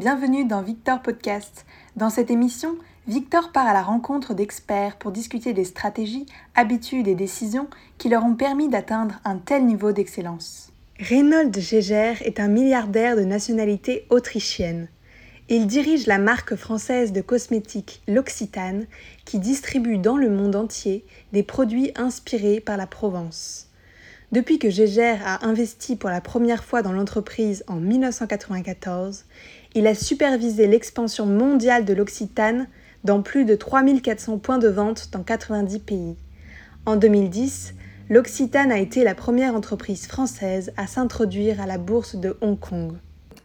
bienvenue dans Victor Podcast. Dans cette émission, Victor part à la rencontre d'experts pour discuter des stratégies, habitudes et décisions qui leur ont permis d'atteindre un tel niveau d'excellence. Reynold Geiger est un milliardaire de nationalité autrichienne. Il dirige la marque française de cosmétiques L'Occitane qui distribue dans le monde entier des produits inspirés par la Provence. Depuis que Gégère a investi pour la première fois dans l'entreprise en 1994, il a supervisé l'expansion mondiale de l'Occitane dans plus de 3400 points de vente dans 90 pays. En 2010, l'Occitane a été la première entreprise française à s'introduire à la bourse de Hong Kong.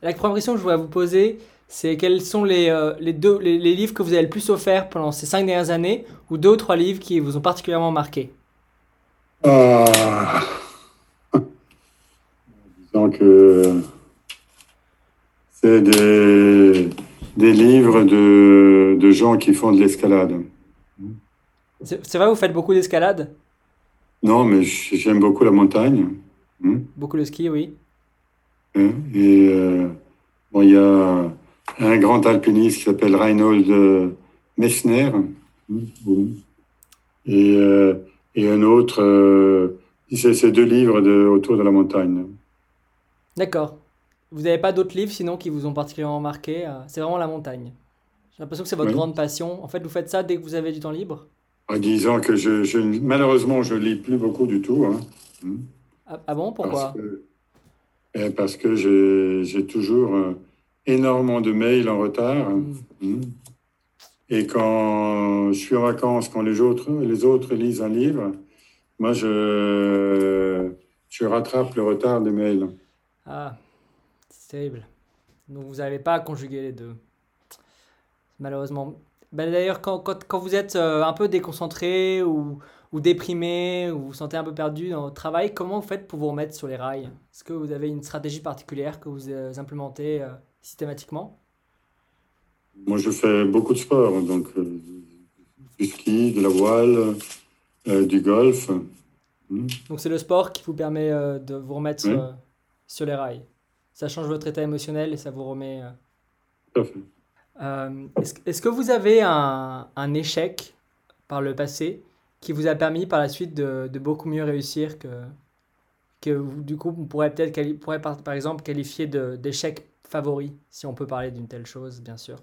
La première question que je voudrais vous poser, c'est quels sont les, euh, les deux, les, les livres que vous avez le plus offerts pendant ces cinq dernières années, ou deux ou trois livres qui vous ont particulièrement marqué? Ah. Disons que c'est des, des livres de, de gens qui font de l'escalade. C'est vrai, vous faites beaucoup d'escalade? Non, mais j'aime beaucoup la montagne. hein. Beaucoup de ski, oui. Hein, Et euh, bon, il y a un grand alpiniste qui s'appelle Reinhold euh, Messner. bon. Et, euh, et un autre, euh, c'est c'est deux livres de, autour de la montagne. D'accord. Vous n'avez pas d'autres livres sinon qui vous ont particulièrement marqué euh, C'est vraiment la montagne. J'ai l'impression que c'est votre Oui. grande passion. En fait, vous faites ça dès que vous avez du temps libre? En disant que je, je malheureusement je lis plus beaucoup du tout. hein. Hmm. Ah, ah bon? Pourquoi? Parce que, eh, parce que j'ai toujours euh, énormément de mails en retard. Hmm. Hmm. Et quand je suis en vacances, quand les autres, les autres lisent un livre, moi je, je rattrape le retard des mails. Ah, terrible. Donc vous n'avez pas à conjuguer les deux. Malheureusement. Ben, D'ailleurs, quand, quand, quand vous êtes euh, un peu déconcentré ou, ou déprimé ou vous vous sentez un peu perdu dans votre travail, comment vous faites pour vous remettre sur les rails? Est-ce que vous avez une stratégie particulière que vous euh, implémentez euh, systématiquement? Moi je fais beaucoup de sport, donc euh, du ski, de la voile, euh, du golf. Donc c'est le sport qui vous permet de vous remettre Oui. sur les rails. Ça change votre état émotionnel et ça vous remet... euh, Tout à fait. Euh, est-ce, est-ce que vous avez un, un échec par le passé qui vous a permis par la suite de, de beaucoup mieux réussir que, que vous- du coup on pourrait peut-être quali- pourrait par, par exemple qualifier de, d'échec favori, si on peut parler d'une telle chose, bien sûr?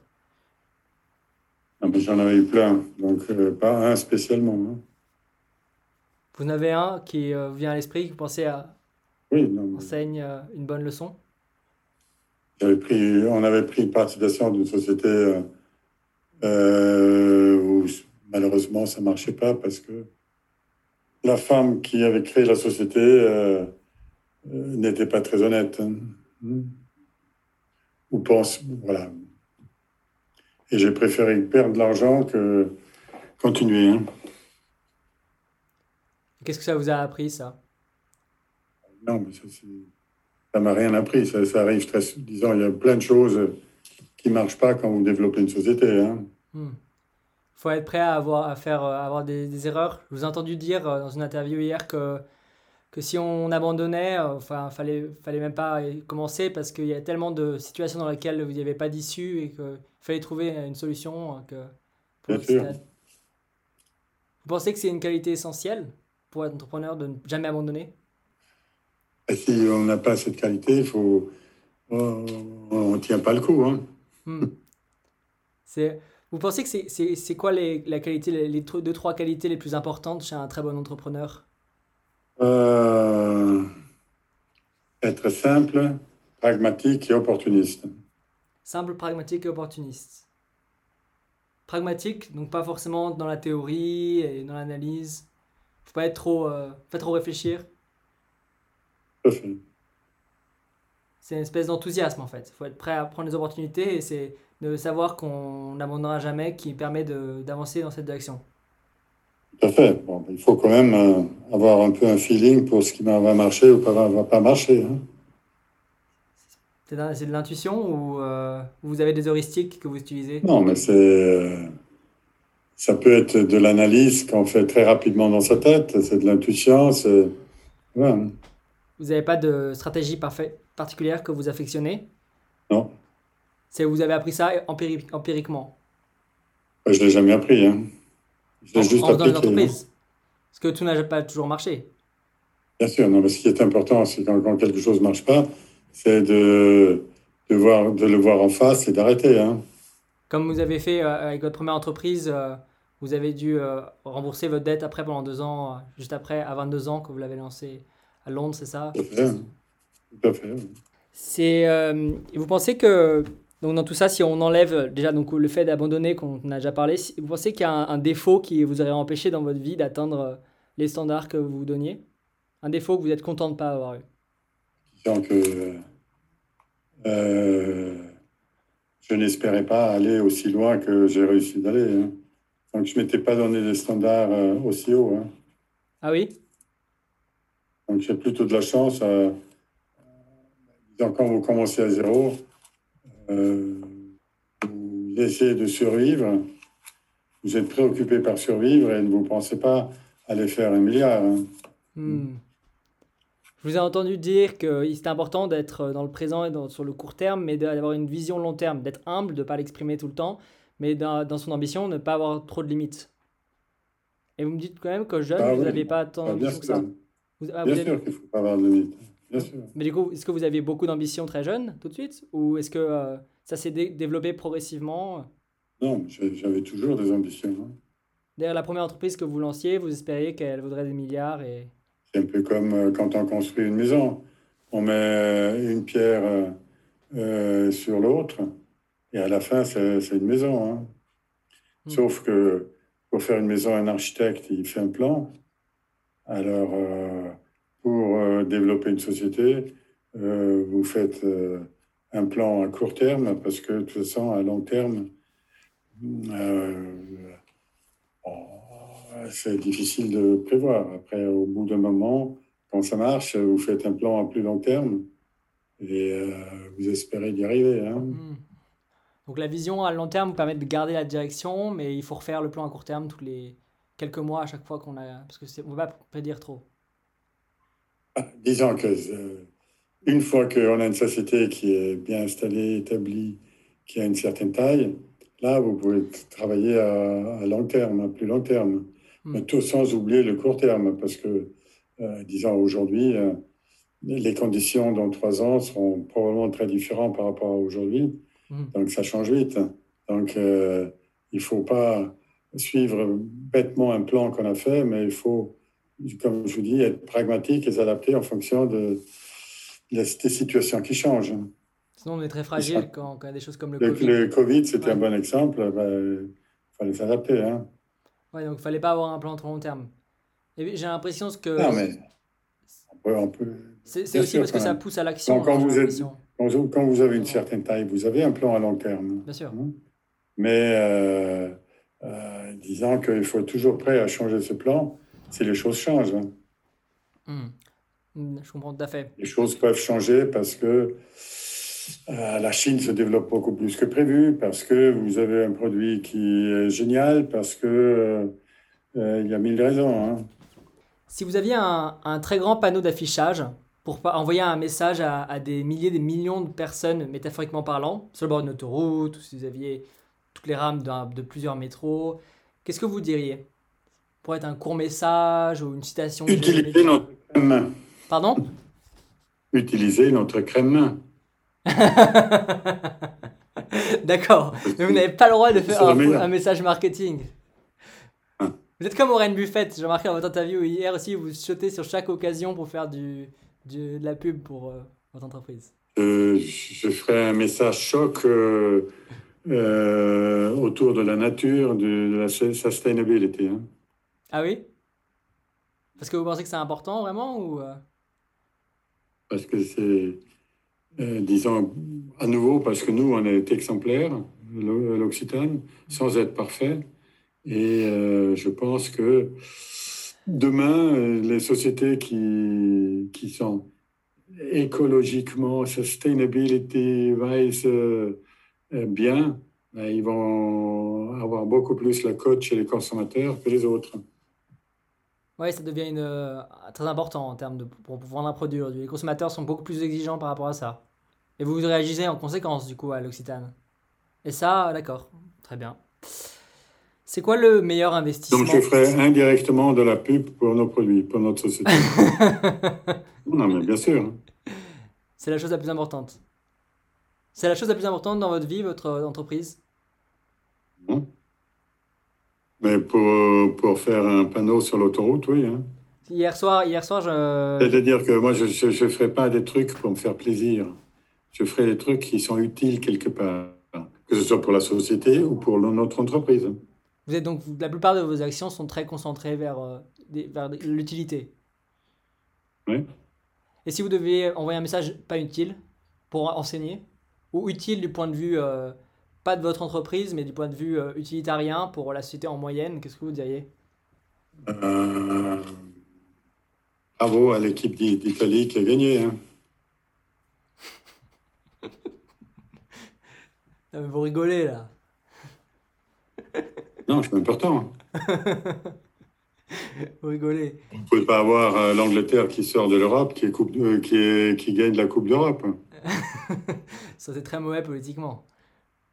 Ah, ben, J'en avais eu plein, donc euh, pas un spécialement. Vous en avez un qui euh, vient à l'esprit, que vous pensez à, Oui, non, mais- enseigne une bonne leçon? J'avais pris, on avait pris participation d'une société euh, euh, où malheureusement ça ne marchait pas parce que la femme qui avait créé la société euh, n'était pas très honnête. hein. Ou pense, voilà. Et j'ai préféré perdre de l'argent que continuer. hein. Qu'est-ce que ça vous a appris, ça? Non, mais ça, c'est- ça m'a rien appris. Ça, ça arrive très, disons, il y a plein de choses qui ne marchent pas quand vous développez une société. hein. Hmm. faut être prêt à avoir, à faire, euh, à avoir des, des erreurs. Je vous ai entendu dire euh, dans une interview hier que, que si on abandonnait, euh, enfin, fallait, fallait même pas commencer parce qu'il y a tellement de situations dans lesquelles il n'y avait pas d'issue et qu'il fallait trouver une solution. Que, Bien sûr. Vous pensez que c'est une qualité essentielle pour être entrepreneur de ne jamais abandonner? Et si on n'a pas cette qualité, il faut, on ne tient pas le coup. Hein. Hmm. Vous pensez que c'est, quoi les, la qualité, les, deux, trois qualités les plus importantes chez un très bon entrepreneur? Euh, être simple, pragmatique et opportuniste. Simple, pragmatique et opportuniste. Pragmatique, donc pas forcément dans la théorie et dans l'analyse. Faut pas être trop, euh, pas trop réfléchir. C'est une espèce d'enthousiasme en fait. Faut être prêt à prendre les opportunités et c'est de savoir qu'on n'abandonnera jamais qui permet d'avancer dans cette direction. Tout à fait. Bon, il faut quand même euh, avoir un peu un feeling pour ce qui va marcher ou pas, va pas marcher. hein. C'est de, l'intuition ou euh, vous avez des heuristiques que vous utilisez? Non, mais c'est. euh, ça peut être de l'analyse qu'on fait très rapidement dans sa tête, c'est de l'intuition, c'est. Voilà. Vous n'avez pas de stratégie parfait, particulière que vous affectionnez? Non. C'est vous avez appris ça empiri- empiriquement? Je ne l'ai jamais appris. Hein. Je l'ai juste en faisant une appliqué. hein. entreprise. Parce que tout n'a pas toujours marché. Bien sûr, non, mais ce qui est important, c'est quand, quand quelque chose ne marche pas, c'est de, de, voir, de le voir en face et d'arrêter. Hein. Comme vous avez fait euh, avec votre première entreprise, euh, vous avez dû euh, rembourser votre dette après pendant deux ans, euh, juste après, à 22 ans, que vous l'avez lancé à Londres, c'est ça? Tout à fait. Tout à fait. C'est, euh, vous pensez que, donc dans tout ça, si on enlève déjà donc, le fait d'abandonner, qu'on a déjà parlé, vous pensez qu'il y a un, un défaut qui vous aurait empêché dans votre vie d'atteindre euh, les standards que vous vous donniez? Un défaut que vous êtes content de ne pas avoir eu? Euh, je n'espérais pas aller aussi loin que j'ai réussi d'aller. hein. Donc, je ne m'étais pas donné des standards aussi hauts. hein. Ah oui? Donc, j'ai plutôt de la chance. euh, quand vous commencez à zéro, euh, vous essayez de survivre. Vous êtes préoccupé par survivre et ne vous pensez pas aller faire un milliard. hein. Hmm. Je vous ai entendu dire que c'était important d'être dans le présent et dans- sur le court terme, mais d'avoir une vision long terme, d'être humble, de ne pas l'exprimer tout le temps, mais dans, dans son ambition, ne pas avoir trop de limites. Et vous me dites quand même que jeune, Ah vous oui. n'avez pas tant Ah, d'ambition que ça. Vous- ah, vous bien avez- sûr qu'il ne faut pas avoir de limite. Bien sûr. Mais du coup, est-ce que vous aviez beaucoup d'ambition très jeune, tout de suite? Ou est-ce que euh, ça s'est dé- développé progressivement? Non, j'avais toujours des ambitions. hein. D'ailleurs, la première entreprise que vous lanciez, vous espériez qu'elle vaudrait des milliards et... C'est un peu comme euh, quand on construit une maison. On met euh, une pierre euh, sur l'autre et à la fin, c'est c'est une maison. hein. Hmm. Sauf que pour faire une maison, un architecte, il fait un plan. Alors, euh, pour euh, développer une société, euh, vous faites un plan à court terme parce que de toute façon, à long terme, c'est difficile de prévoir. Après, au bout d'un moment, quand ça marche, vous faites un plan à plus long terme et vous espérez y arriver. hein. Hmm. Donc la vision à long terme vous permet de garder la direction, mais il faut refaire le plan à court terme tous les quelques mois à chaque fois qu'on a... Parce que c'est- on ne va pas prédire trop. Ah, Disons que euh, une fois qu'on a une société qui est bien installée, établie, qui a une certaine taille, là, vous pouvez travailler à, à long terme, à plus long terme, Hmm. mais tout sans oublier le court terme, parce que, euh, disons, aujourd'hui, euh, les conditions dans trois ans seront probablement très différentes par rapport à aujourd'hui, Hmm. donc ça change vite. Donc, il ne faut pas suivre bêtement un plan qu'on a fait, mais il faut comme je vous dis, être pragmatique et s'adapter en fonction de, de- des situations qui changent. Sinon, on est très fragile quand, quand il y a des choses comme le Le, Covid. le Covid, c'était Ouais. un bon exemple. ben, Il fallait s'adapter. Hein. Ouais, donc il fallait pas avoir un plan trop long terme. Et j'ai l'impression que Non, mais on peut, peut- c'est aussi sûr, parce que ça pousse à l'action. Quand- quand hein, quand vous avez une certaine taille, vous avez un plan à long terme. Bien sûr. hein. Mais euh, euh, disons qu'il faut être toujours prêt à changer ce plan si les choses changent. hein. Hmm. Hmm, Je comprends tout à fait. Les choses peuvent changer parce que euh, la Chine se développe beaucoup plus que prévu, parce que vous avez un produit qui est génial, parce que euh, il y a mille raisons. hein. Si vous aviez un, un très grand panneau d'affichage pour envoyer un message à, à des milliers, des millions de personnes, métaphoriquement parlant, sur le bord d'une autoroute, ou si vous aviez toutes les rames de plusieurs métros, qu'est-ce que vous diriez Pour être un court message ou une citation aimée. notre crème. Pardon? Utilisez notre crème. D'accord, mais vous n'avez pas le droit de faire un, message marketing. Ah. Vous êtes comme Warren Buffett, j'ai remarqué dans votre interview hier aussi, vous sautez sur chaque occasion pour faire du, du- de la pub pour euh, votre entreprise. Euh, je ferai un message choc euh, euh, autour de la nature, de, de la sustainability. hein. Ah oui? Parce que vous pensez que c'est important vraiment ou euh, parce que c'est, euh, disons, à nouveau, parce que nous, on est exemplaires, l'O- l'Occitane, sans être parfait. Et euh, je pense que demain, les sociétés qui, qui sont écologiquement, sustainability-wise euh, euh, bien, ben, ils vont avoir beaucoup plus la cote chez les consommateurs que les autres. Ouais, ça devient une, euh, très important en termes de pour, vendre un produit. Les consommateurs sont beaucoup plus exigeants par rapport à ça. Et vous réagissez en conséquence du coup à l'Occitane. Et ça, d'accord, très bien. C'est quoi le meilleur investissement? Donc je ferai indirectement de la pub pour nos produits, pour notre société. non, mais bien sûr. C'est la chose la plus importante. C'est la chose la plus importante dans votre vie, votre entreprise? Hein. Mais pour, pour faire un panneau sur l'autoroute, oui. hein. Hier soir, hier soir, je... C'est-à-dire que moi, je ne ferai pas des trucs pour me faire plaisir. Je ferai des trucs qui sont utiles quelque part, que ce soit pour la société ou pour notre entreprise. Vous êtes donc la plupart de vos actions sont très concentrées vers, euh, vers l'utilité. Oui. Et si vous deviez envoyer un message pas utile pour enseigner, ou utile du point de vue euh, pas de votre entreprise, mais du point de vue euh, utilitarien pour la société en moyenne, qu'est-ce que vous diriez? Euh, bravo à l'équipe d'I- d'Italie qui a gagné. hein. Mais Vous rigolez là. Non, c'est important. Vous rigolez. Vous ne pouvez pas avoir l'Angleterre qui sort de l'Europe, qui, est coupe- euh, qui, est- qui gagne la Coupe d'Europe. Ça c'est très mauvais politiquement.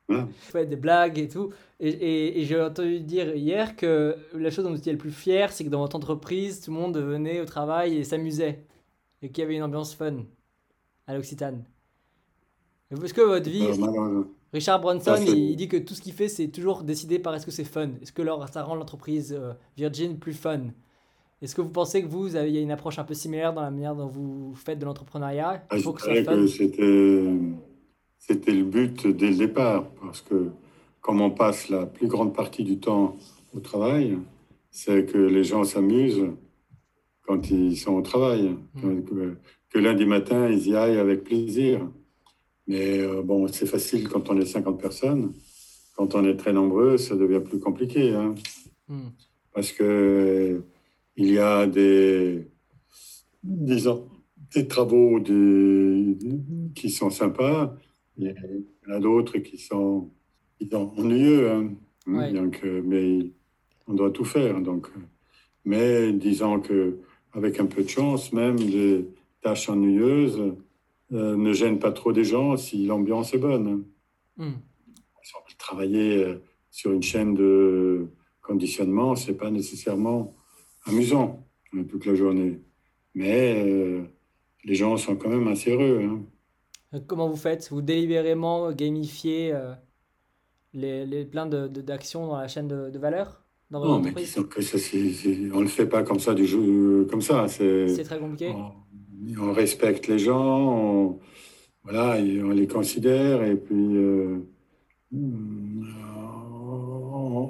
Ouais. Vous faites des blagues et tout. Et, et- et j'ai entendu dire hier que la chose dont vous étiez le plus fier, c'est que dans votre entreprise, tout le monde venait au travail et s'amusait. Et qu'il y avait une ambiance fun à l'Occitane. Est-ce que votre vie, Euh. Richard Branson, il, dit que tout ce qu'il fait, c'est toujours décidé par est-ce que c'est fun. Est-ce que ça rend l'entreprise euh, Virgin plus fun? Est-ce que vous pensez que vous, avez une approche un peu similaire dans la manière dont vous faites de l'entrepreneuriat? Ah, c'était, le but dès le départ, parce que comme on passe la plus grande partie du temps au travail, c'est que les gens s'amusent quand ils sont au travail, Mm. que, que lundi matin, ils y aillent avec plaisir. Mais euh, bon, c'est facile quand on est 50 personnes. Quand on est très nombreux, ça devient plus compliqué. hein Hmm. parce que il y a des, disons, des travaux des- qui sont sympas, il y en a d'autres qui sont, qui sont ennuyeux, hein. Ouais. donc, euh, mais on doit tout faire. Donc, euh, mais disons que avec un peu de chance, même les tâches ennuyeuses euh, ne gênent pas trop des gens si l'ambiance est bonne. hein. Hmm. Travailler sur une chaîne de conditionnement, c'est pas nécessairement amusant euh, toute la journée. Mais euh, les gens sont quand même assez heureux. hein. Comment vous faites? Vous délibérément gamifiez euh, les, les plein de, de- d'actions dans la chaîne de, de valeur dans votre Non, mais disons que ça, c'est- on ne le fait pas comme ça du jeu, comme ça. C'est, très compliqué. on, on respecte les gens, on, voilà, et on les considère, et puis euh, on,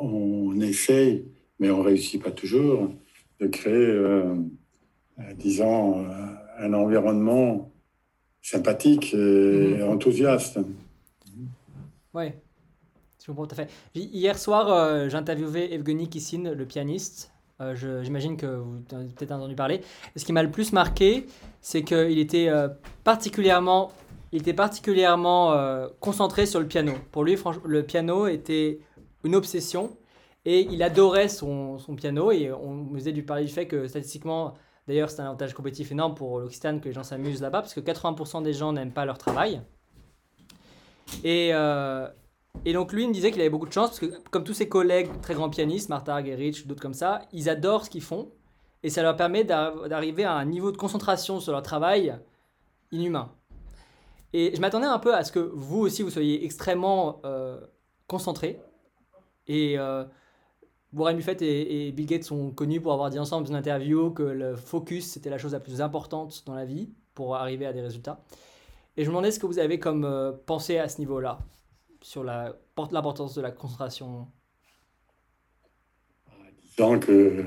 on essaye, mais on ne réussit pas toujours, de créer, euh, euh, disons, euh, un environnement sympathique et Mhm. enthousiaste. Ouais, je comprends tout à fait. Hi- Hier soir, euh, j'ai interviewé Evgeny Kissin, le pianiste. Euh, J'imagine que vous en avez peut-être entendu parler. Et ce qui m'a le plus marqué, c'est qu'il était particulièrement, il était particulièrement concentré sur le piano. Pour lui, le piano était une obsession et il adorait son, son piano. Et on faisait du parler du fait que statistiquement, d'ailleurs, c'est un avantage compétitif énorme pour l'Occitane que les gens s'amusent là-bas parce que 80% des gens n'aiment pas leur travail. Et, euh, et donc lui il me disait qu'il avait beaucoup de chance parce que comme tous ses collègues très grands pianistes, Martha Argerich, d'autres comme ça, ils adorent ce qu'ils font et ça leur permet d'ar- d'arriver à un niveau de concentration sur leur travail inhumain. Et je m'attendais un peu à ce que vous aussi vous soyez extrêmement euh, concentré et euh, Warren Buffett et, Bill Gates sont connus pour avoir dit ensemble dans une interview que le focus c'était la chose la plus importante dans la vie pour arriver à des résultats. Et je me demandais ce que vous avez comme euh, pensée à ce niveau-là, sur l'importance de la concentration. Disons que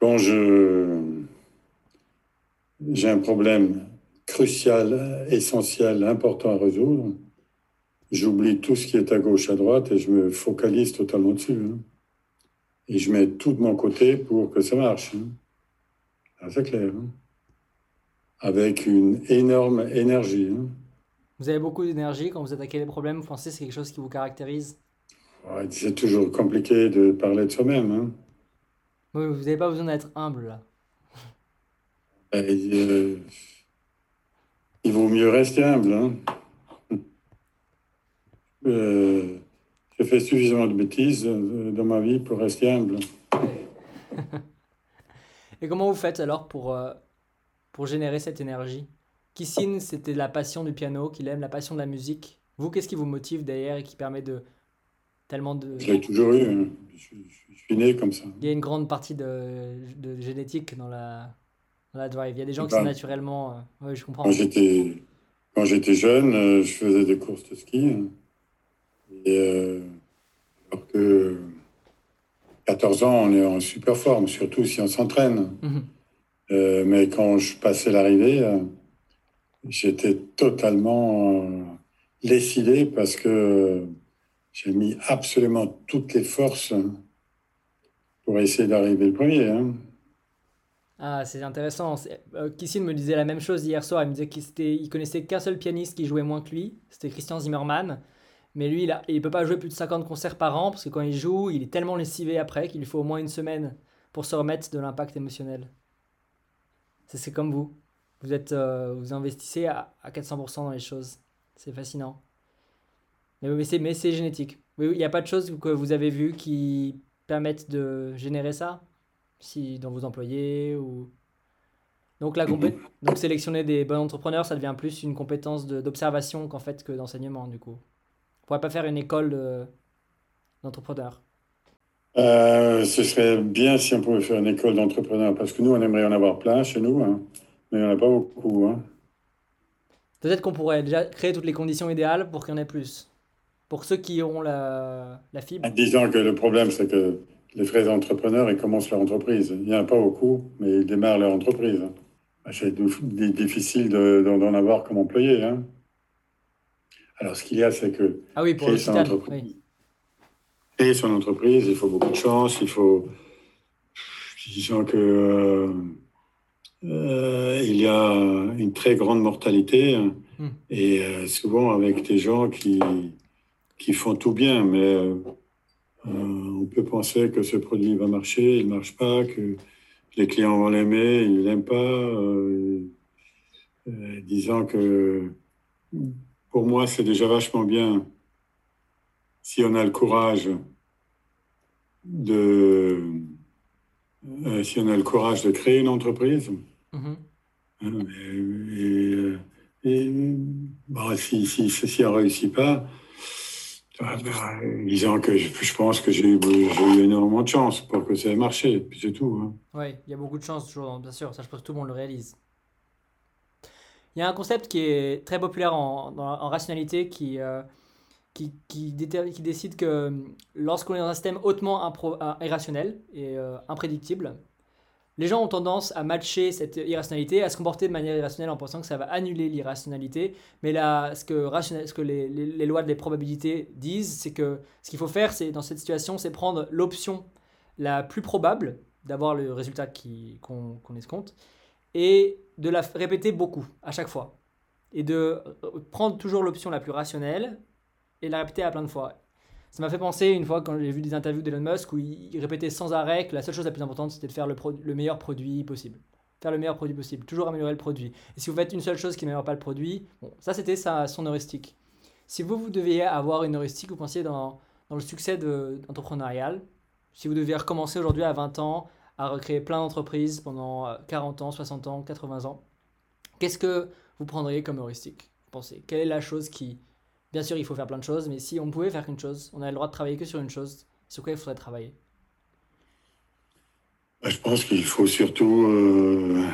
quand je j'ai un problème crucial, essentiel, important à résoudre, j'oublie tout ce qui est à gauche, à droite et je me focalise totalement dessus. hein. Et je mets tout de mon côté pour que ça marche. hein. Ah, c'est clair. hein. Avec une énorme énergie. hein. Vous avez beaucoup d'énergie quand vous attaquez les problèmes, vous pensez que c'est quelque chose qui vous caractérise? Ouais, c'est toujours compliqué de parler de soi-même. Oui, Vous n'avez pas besoin d'être humble là. Et, euh, il vaut mieux rester humble. Euh, j'ai fait suffisamment de bêtises euh, dans ma vie pour rester humble. Et comment vous faites alors pour, euh, pour générer cette énergie? Kissine, c'était la passion du piano, qu'il aime, la passion de la musique. Vous, qu'est-ce qui vous motive derrière et qui permet de tellement de... Je l'ai toujours eu. hein. Je, suis- je suis né comme ça. Il y a une grande partie de, de génétique dans la, dans la drive. Il y a des gens qui sont naturellement... Oui, je comprends. Quand j'étais jeune, je faisais des courses de ski. hein. Et, euh, alors que 14 ans, on est en super forme, surtout si on s'entraîne. Mhm. Euh, mais quand je passais l'arrivée, euh, j'étais totalement euh, lessivé parce que j'ai mis absolument toutes les forces pour essayer d'arriver le premier. hein. Ah, c'est intéressant. Euh, Kissine me disait la même chose hier soir. Il me disait qu'il connaissait qu'un seul pianiste qui jouait moins que lui. C'était Christian Zimmermann. Mais lui, il il peut pas jouer plus de 50 concerts par an parce que quand il joue, il est tellement lessivé après qu'il lui faut au moins une semaine pour se remettre de l'impact émotionnel. C'est comme vous. Vous êtes, euh, vous investissez à, à 400% dans les choses. C'est fascinant. Mais, c'est génétique. Oui, Il n'y a pas de choses que vous avez vues qui permettent de générer ça? Si dans vos employés ou donc la compé- donc sélectionner des bons entrepreneurs ça devient plus une compétence de- d'observation qu'en fait que d'enseignement du coup pourrait pas faire une école de- d'entrepreneurs Euh, ce serait bien si on pouvait faire une école d'entrepreneurs, parce que nous, on aimerait en avoir plein chez nous, hein. mais il n'y en a pas beaucoup. hein. peut-être qu'on pourrait déjà créer toutes les conditions idéales pour qu'il y en ait plus pour ceux qui ont la, la fibre En disant que le problème, c'est que les vrais entrepreneurs, ils commencent leur entreprise. Il n'y en a pas beaucoup, mais ils démarrent leur entreprise. Ben, C'est difficile de- d'en d'en avoir comme employé. hein. Alors, ce qu'il y a, c'est que ah oui pour créer son entreprise, oui. créer son entreprise, il faut beaucoup de chance, il faut. Disons que. euh, euh, il y a une très grande mortalité hein, Hmm. et euh, souvent avec des gens qui, qui font tout bien, mais euh, on peut penser que ce produit va marcher, il ne marche pas, que les clients vont l'aimer, ils ne l'aiment pas, disant que pour moi c'est déjà vachement bien si on a le courage de euh, si on a le courage de créer une entreprise. Mhm. Hein, et, et, euh, et, bon, si, si, si, si on ne réussit pas, ah, ben, disons que je, je pense que j'ai eu, énormément de chance pour que ça ait marché, puis c'est tout. hein. Oui, il y a beaucoup de chance toujours, bien sûr, ça je pense que tout le monde le réalise. Il y a un concept qui est très populaire en, rationalité qui, euh, qui, qui, qui décide que lorsqu'on est dans un système hautement euh, irrationnel et euh, imprédictible, les gens ont tendance à matcher cette irrationalité, à se comporter de manière irrationnelle en pensant que ça va annuler l'irrationalité. Mais là, ce que, rationnel- ce que les, les- les lois des probabilités disent, c'est que ce qu'il faut faire, c'est dans cette situation, c'est prendre l'option la plus probable d'avoir le résultat qu'on escompte et de la répéter beaucoup à chaque fois. Et de euh, prendre toujours l'option la plus rationnelle et la répéter à plein de fois. Ça m'a fait penser une fois quand j'ai vu des interviews d'Elon Musk où il, répétait sans arrêt que la seule chose la plus importante c'était de faire le, le meilleur produit possible. Faire le meilleur produit possible, toujours améliorer le produit. Et si vous faites une seule chose qui n'améliore pas le produit, bon, ça c'était son heuristique. Si vous, vous deviez avoir une heuristique, vous pensiez dans, dans le succès de- si vous deviez recommencer aujourd'hui à 20 ans à recréer plein d'entreprises pendant euh, 40 ans, 60 ans, 80 ans, qu'est-ce que vous prendriez comme heuristique pensez? Quelle est la chose qui... Bien sûr, il faut faire plein de choses, mais si on pouvait faire qu'une chose, on a le droit de travailler que sur une chose, sur quoi il faudrait travailler? Ben, Je pense qu'il faut surtout euh,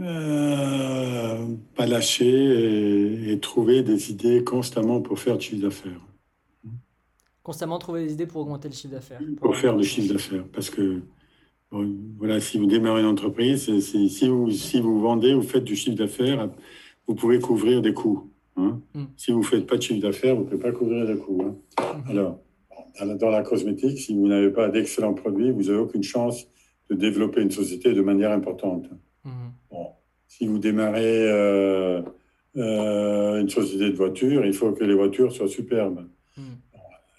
euh, pas lâcher et, et trouver des idées constamment pour faire du chiffre d'affaires. Constamment trouver des idées pour augmenter le chiffre d'affaires. Pour faire du chiffre d'affaires. Parce que, bon, voilà, si vous démarrez une entreprise, si, vous, si vous vendez, vous faites du chiffre d'affaires, vous pouvez couvrir des coûts. hein. Mm. Si vous ne faites pas de chiffre d'affaires, vous ne pouvez pas couvrir les coûts. hein. Mhm. Alors, dans la- cosmétique, si vous n'avez pas d'excellents produits, vous n'avez aucune chance de développer une société de manière importante. Mhm. Bon, si vous démarrez euh, euh, une société de voitures, il faut que les voitures soient superbes. Mhm.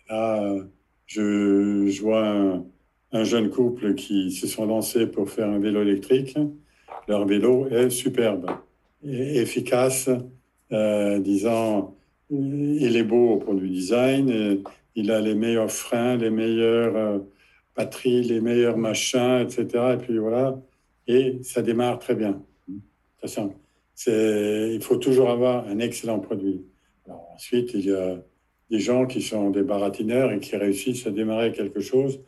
Là, je, je vois un, un jeune couple qui se sont lancés pour faire un vélo électrique. Leur vélo est superbe efficace, euh, disant il est beau au point vue design, il a les meilleurs freins, les meilleures euh, batteries, les meilleurs machins, etc. Et puis voilà, et ça démarre très bien. C'est, il faut toujours avoir un excellent produit. ensuite, il y a des gens qui sont des baratineurs et qui réussissent à démarrer quelque chose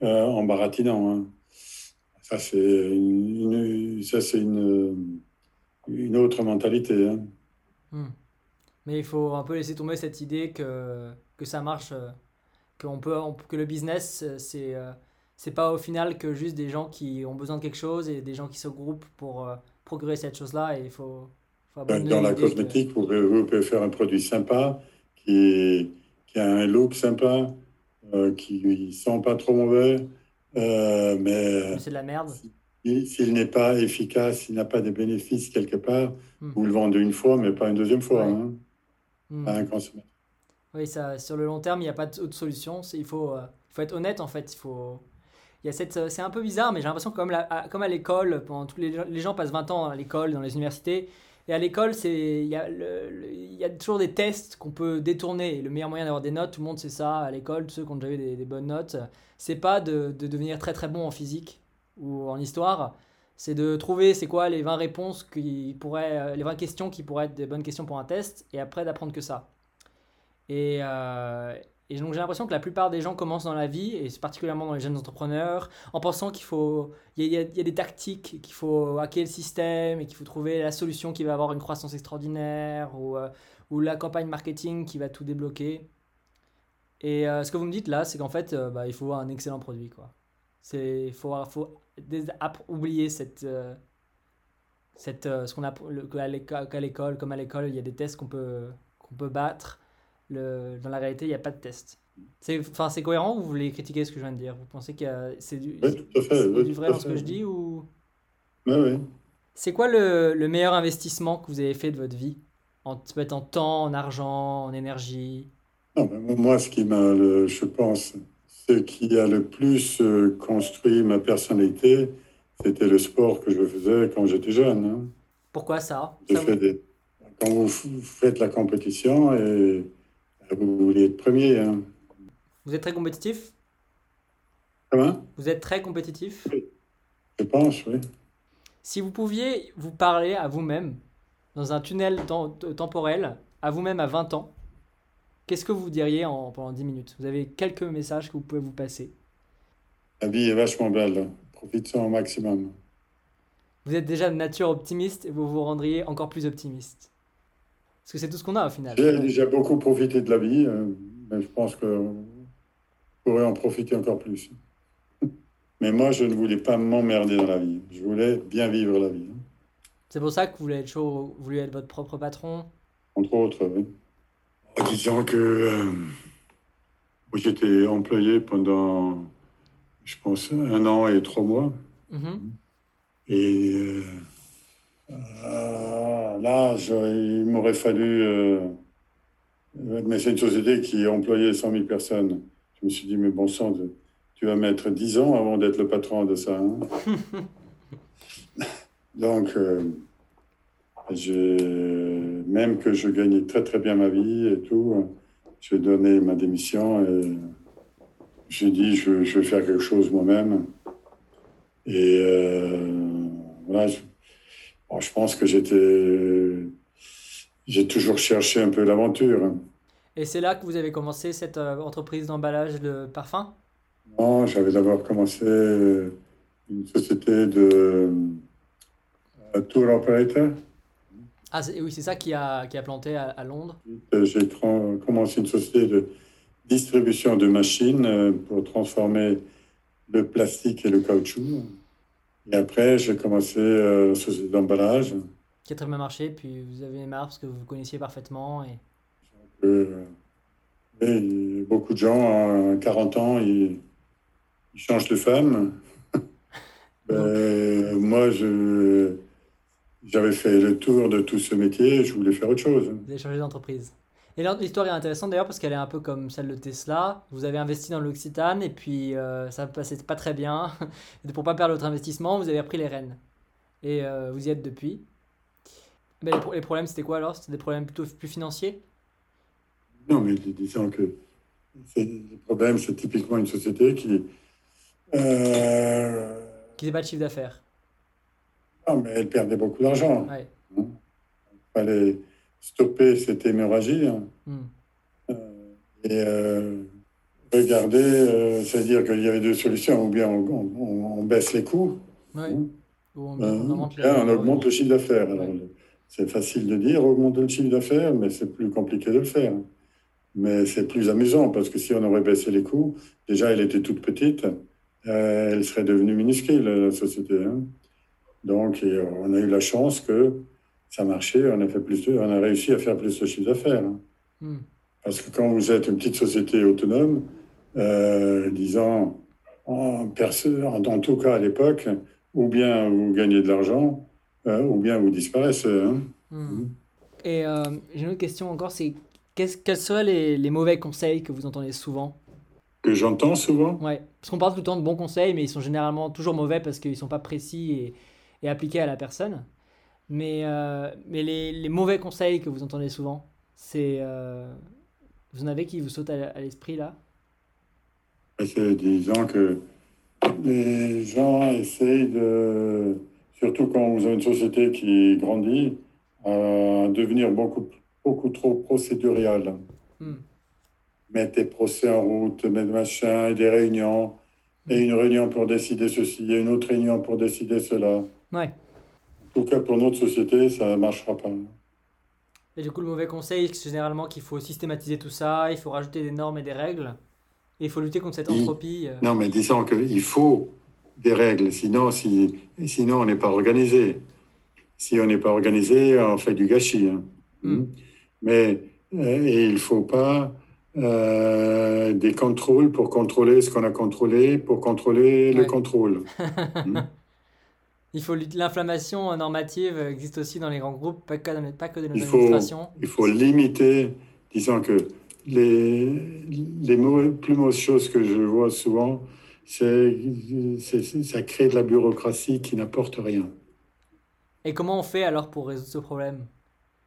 en baratinant. Hein. Ça, c'est une, ça, c'est une, une autre mentalité. Hein. Hmm. Mais il faut un peu laisser tomber cette idée que, que ça marche, euh, peut, que le business, c'est, euh, c'est pas au final que juste des gens qui ont besoin de quelque chose et des gens qui se groupent pour procurer cette chose-là. Et il faut, Dans la cosmétique, vous, pouvez, faire un produit sympa qui, qui a un look sympa, euh, qui ne sent pas trop mauvais. Euh, mais c'est de la merde. S'il n'est pas efficace, s'il n'a pas de bénéfices quelque part, hmm. vous le vendez une fois, mais pas une deuxième fois. Hein, hmm. un consommateur. Oui, ça, sur le long terme, il n'y a pas d'autre solution. Il faut, euh, faut être honnête, en fait. Il faut, il y a cette, c'est un peu bizarre, mais j'ai l'impression que comme, à, comme à l'école, pendant tous les, les, gens passent 20 ans à l'école, dans les universités, et à l'école, il y, a toujours des tests qu'on peut détourner. Le meilleur moyen d'avoir des notes, tout le monde sait ça à l'école, ceux qui ont déjà eu des, bonnes notes, c'est pas de, de, devenir très très bon en physique ou en histoire, c'est de trouver c'est quoi les 20 réponses qui pourraient, les 20 questions qui pourraient être des bonnes questions pour un test, et après d'apprendre que ça. Et, euh, et donc j'ai l'impression que la plupart des gens commencent dans la vie, et particulièrement dans les jeunes entrepreneurs, en pensant qu'il faut, il y, a, des tactiques, qu'il faut hacker le système et qu'il faut trouver la solution qui va avoir une croissance extraordinaire ou, euh, ou la campagne marketing qui va tout débloquer. Et euh, ce que vous me dites là, c'est qu'en fait, euh, bah, il faut un excellent produit, quoi. C'est, faut, faut oublier cette, cette, ce qu'on a, qu'à l'école, comme à l'école, il y a des tests qu'on peut, qu'on peut battre le, dans la réalité, il n'y a pas de test. C'est, enfin, c'est cohérent ou vous voulez critiquer ce que je viens de dire? Vous pensez que c'est du, du vrai dans ce que je dis ou? Oui, oui. C'est quoi le, le, meilleur investissement que vous avez fait de votre vie? En, Peut-être en temps, en argent, en énergie? Non, Moi, ce qui m'a, je pense, ce qui a le plus euh, construit ma personnalité, c'était le sport que je faisais quand j'étais jeune. Hein. Pourquoi ça, ça Quand vous faites la compétition et vous voulez être premier. Hein. Vous êtes très compétitif? Comment? Vous êtes très compétitif? Je pense, oui. Si vous pouviez vous parler à vous-même dans un tunnel temporel, à vous-même à 20 ans, qu'est-ce que vous diriez en, pendant 10 minutes? Vous avez quelques messages que vous pouvez vous passer? La vie est vachement belle. Profitez-en au maximum. Vous êtes déjà de nature optimiste et vous vous rendriez encore plus optimiste. Parce que c'est tout ce qu'on a au final. J'ai déjà beaucoup profité de la vie, euh, mais je pense que pourrait en profiter encore plus. Mais moi, je ne voulais pas m'emmerder dans la vie. Je voulais bien vivre la vie. C'est pour ça que vous voulez être, chaud, vous voulez être votre propre patron Entre autres, oui. En disant que euh, j'étais employé pendant, je pense, un an et trois mois. Mm-hmm. Et euh, euh, là, il m'aurait fallu. Euh, mais c'est une société qui employait 100 000 personnes. Je me suis dit, mais bon sang, tu vas mettre 10 ans avant d'être le patron de ça. Hein. Donc, euh, même que je gagnais très très bien ma vie et tout, j'ai donné ma démission et j'ai dit, je, je, vais faire quelque chose moi-même. Et voilà, je, je pense que j'étais. J'ai toujours cherché un peu l'aventure. Et c'est là que vous avez commencé cette euh, entreprise d'emballage de parfums Non, j'avais d'abord commencé une société de euh, tour operator. Ah oui, c'est ça qui a, qui a planté à, Londres J'ai commencé une société de distribution de machines euh, pour transformer le plastique et le caoutchouc. Et après, j'ai commencé euh, société d'emballage. Qui a très bien marché, puis vous avez marre parce que vous connaissiez parfaitement. Et... Euh, beaucoup de gens, à 40 ans, ils, changent de femme. ben, moi, je, j'avais fait le tour de tout ce métier, je voulais faire autre chose. Vous avez changé d'entreprise. Et l'histoire est intéressante d'ailleurs parce qu'elle est un peu comme celle de Tesla. Vous avez investi dans l'Occitane et puis euh, ça ne passait pas très bien. et pour pas perdre votre investissement, vous avez repris les rênes. Et euh, vous y êtes depuis. Mais les, problèmes, c'était quoi alors? C'était des problèmes plutôt plus financiers? Non, mais disons que le problème, c'est typiquement une société qui. Euh, qui n'a pas de chiffre d'affaires. Non, mais elle perdait beaucoup d'argent. Ouais. Hein? Fallait stopper cette hémorragie. Hein. Hmm. Euh, et euh, regarder, c'est-à-dire qu'il y avait deux solutions. Ou bien on, baisse les coûts. Hein. Ou on, augmente, le chiffre d'affaires. C'est facile de dire augmenter le chiffre d'affaires, mais c'est plus compliqué de le faire. Mais c'est plus amusant parce que si on aurait baissé les coûts, déjà elle était toute petite, euh, elle serait devenue minuscule, la société. Hein. Donc on a eu la chance que ça marchait, on a, fait plus on a réussi à faire plus de chiffre d'affaires. Hein. Hmm. Parce que quand vous êtes une petite société autonome, euh, disons, en, en, tout cas à l'époque, ou bien vous gagnez de l'argent, euh, ou bien vous disparaissez. Hein. Hmm. Hmm. Et j'ai une autre question encore, c'est quels seraient les, les, mauvais conseils que vous entendez souvent? Que j'entends souvent? Ouais, parce qu'on parle tout le temps de bons conseils, mais ils sont généralement toujours mauvais parce qu'ils ne sont pas précis et, et, appliqués à la personne. Mais, euh, mais les, les, mauvais conseils que vous entendez souvent, c'est. Euh, vous en avez qui vous sautent à, l'esprit là? C'est disons que les gens essayent de. Surtout quand vous avez une société qui grandit, à devenir beaucoup beaucoup trop procédurial. Hmm. Mettre des procès en route, mettre machin, et des réunions, et une réunion pour décider ceci, et une autre réunion pour décider cela. Ouais. En tout cas, pour notre société, ça ne marchera pas. Et du coup, le mauvais conseil, c'est généralement qu'il faut systématiser tout ça, il faut rajouter des normes et des règles, et il faut lutter contre cette entropie. Euh. Non, mais disons qu'il faut des règles, sinon, si, sinon on n'est pas organisé. Si on n'est pas organisé, on fait du gâchis. Hein. Hmm. Mais euh, il ne faut pas euh, des contrôles pour contrôler ce qu'on a contrôlé, pour contrôler le contrôle. Hmm. Il faut l'inflammation normative existe aussi dans les grands groupes, pas que dans, pas que dans les il administrations. il faut limiter, disons que les, les plus mauvaises choses que je vois souvent, c'est ça crée de la bureaucratie qui n'apporte rien. Et comment on fait alors pour résoudre ce problème?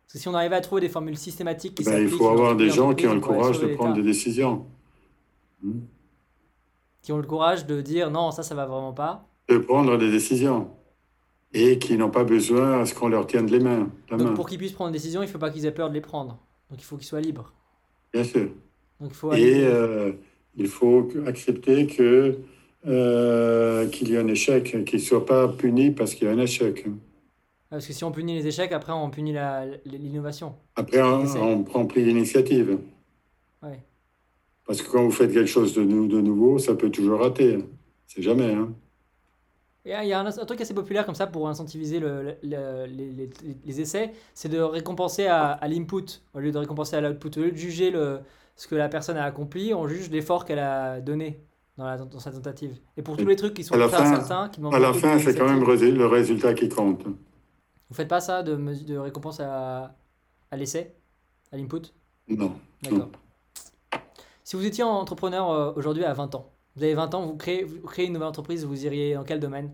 Parce que si on arrive à trouver des formules systématiques qui ben, Il faut avoir des gens qui ont le courage de prendre des décisions. Hmm. Qui ont le courage de dire non, ça, ça va vraiment pas. De prendre des décisions. Et qui n'ont pas besoin à ce qu'on leur tienne les mains. Donc pour qu'ils puissent prendre des décisions, il ne faut pas qu'ils aient peur de les prendre. Donc il faut qu'ils soient libres. Bien sûr. Donc, il faut Et euh, il faut accepter que euh, qu'il y ait un échec, qu'il ne soit pas puni parce qu'il y a un échec. Parce que si on punit les échecs, après on punit l'innovation. Après on, on, prend plus l'initiative. Ouais. Parce que quand vous faites quelque chose de, de nouveau, ça peut toujours rater. C'est jamais. Hein. Il y a un, truc assez populaire comme ça pour incentiviser le, les, les, essais, c'est de récompenser à, l'input au lieu de récompenser à l'output. Au lieu de juger ce que la personne a accompli, on juge l'effort qu'elle a donné dans, la, dans, sa tentative. Et pour tous les trucs qui sont à la fin, certains, qui À la fin, c'est quand même le résultat qui compte. Vous faites pas ça de, de récompense à, à l'essai, à l'input? Non. D'accord. Si vous étiez entrepreneur euh, aujourd'hui à 20 ans, vous avez 20 ans, vous créez, vous créez une nouvelle entreprise, vous iriez dans quel domaine?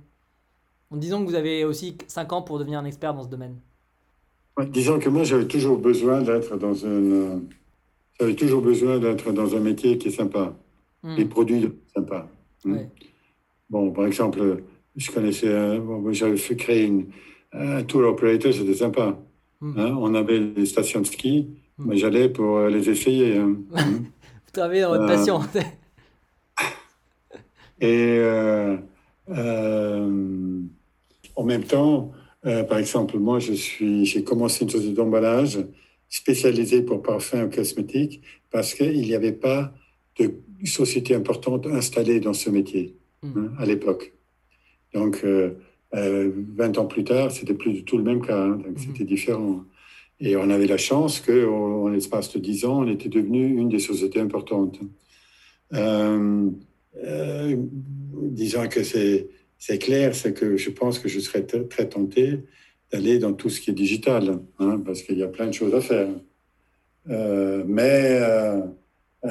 En disant que vous avez aussi 5 ans pour devenir un expert dans ce domaine. disons que moi, j'avais toujours besoin d'être dans un, j'avais toujours besoin d'être dans un métier qui est sympa, hmm. des produits sympas. Hmm. Bon, par exemple, je connaissais, j'avais fait créer une, un tour operator, c'était sympa. Hmm. Hein, on avait des stations de ski, hmm. mais j'allais pour euh, les essayer. Hein. Vous travaillez dans votre euh, passion. et euh, en même temps, par exemple, moi, je suis, j'ai commencé une société d'emballage spécialisée pour parfums et cosmétiques parce qu'il n'y avait pas de société importante installée dans ce métier hmm. hein, à l'époque. Donc, 20 euh, ans plus tard, c'était plus du tout le même cas, hein, donc mhm. c'était différent. Et on avait la chance qu'en l'espace de 10 ans, on était devenu une des sociétés importantes. Euh, euh, disons que c'est clair, c'est que je pense que je serais très tenté d'aller dans tout ce qui est digital, hein, parce qu'il y a plein de choses à faire. mais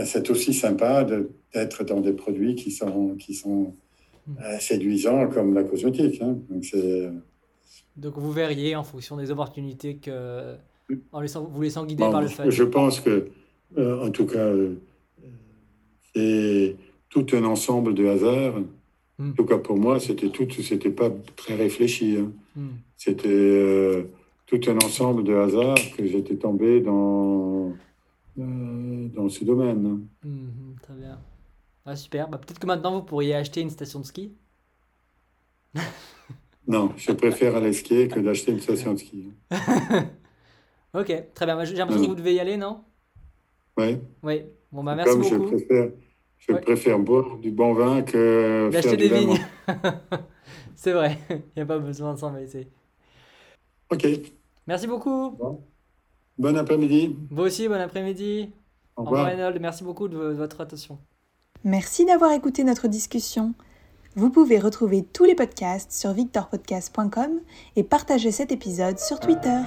c'est aussi sympa d'être dans des produits qui sont, qui sont euh, séduisant comme la cosmétique. Hein. Donc, Donc, vous verriez en fonction des opportunités que, en laissant, vous laissant guider par le fait. Je pense que en tout cas, c'est tout un ensemble de hasards. Mm. En tout cas, pour moi, c'était tout, c'était pas très réfléchi. hein. Hmm. C'était euh, tout un ensemble de hasards que j'étais tombé dans, euh, dans ce domaine. hein. Mhm, très bien. Ah, super. Bah, peut-être que maintenant vous pourriez acheter une station de ski. Non, je préfère aller skier que d'acheter une station de ski. Ok, très bien. Bah, J'ai l'impression que vous devez y aller, non? Ouais. Oui. Bon, bah merci Comme je beaucoup. préfère, je Ouais. préfère boire du bon vin que faire D'acheter du des vin vignes. C'est vrai. Il n'y a pas besoin de s'embêter. Ok. Merci beaucoup. Bon après-midi. Vous aussi, bon après-midi. Au Au revoir. Reynold. Merci beaucoup de vo- votre attention. Merci d'avoir écouté notre discussion. Vous pouvez retrouver tous les podcasts sur victorpodcast.com et partager cet épisode sur Twitter.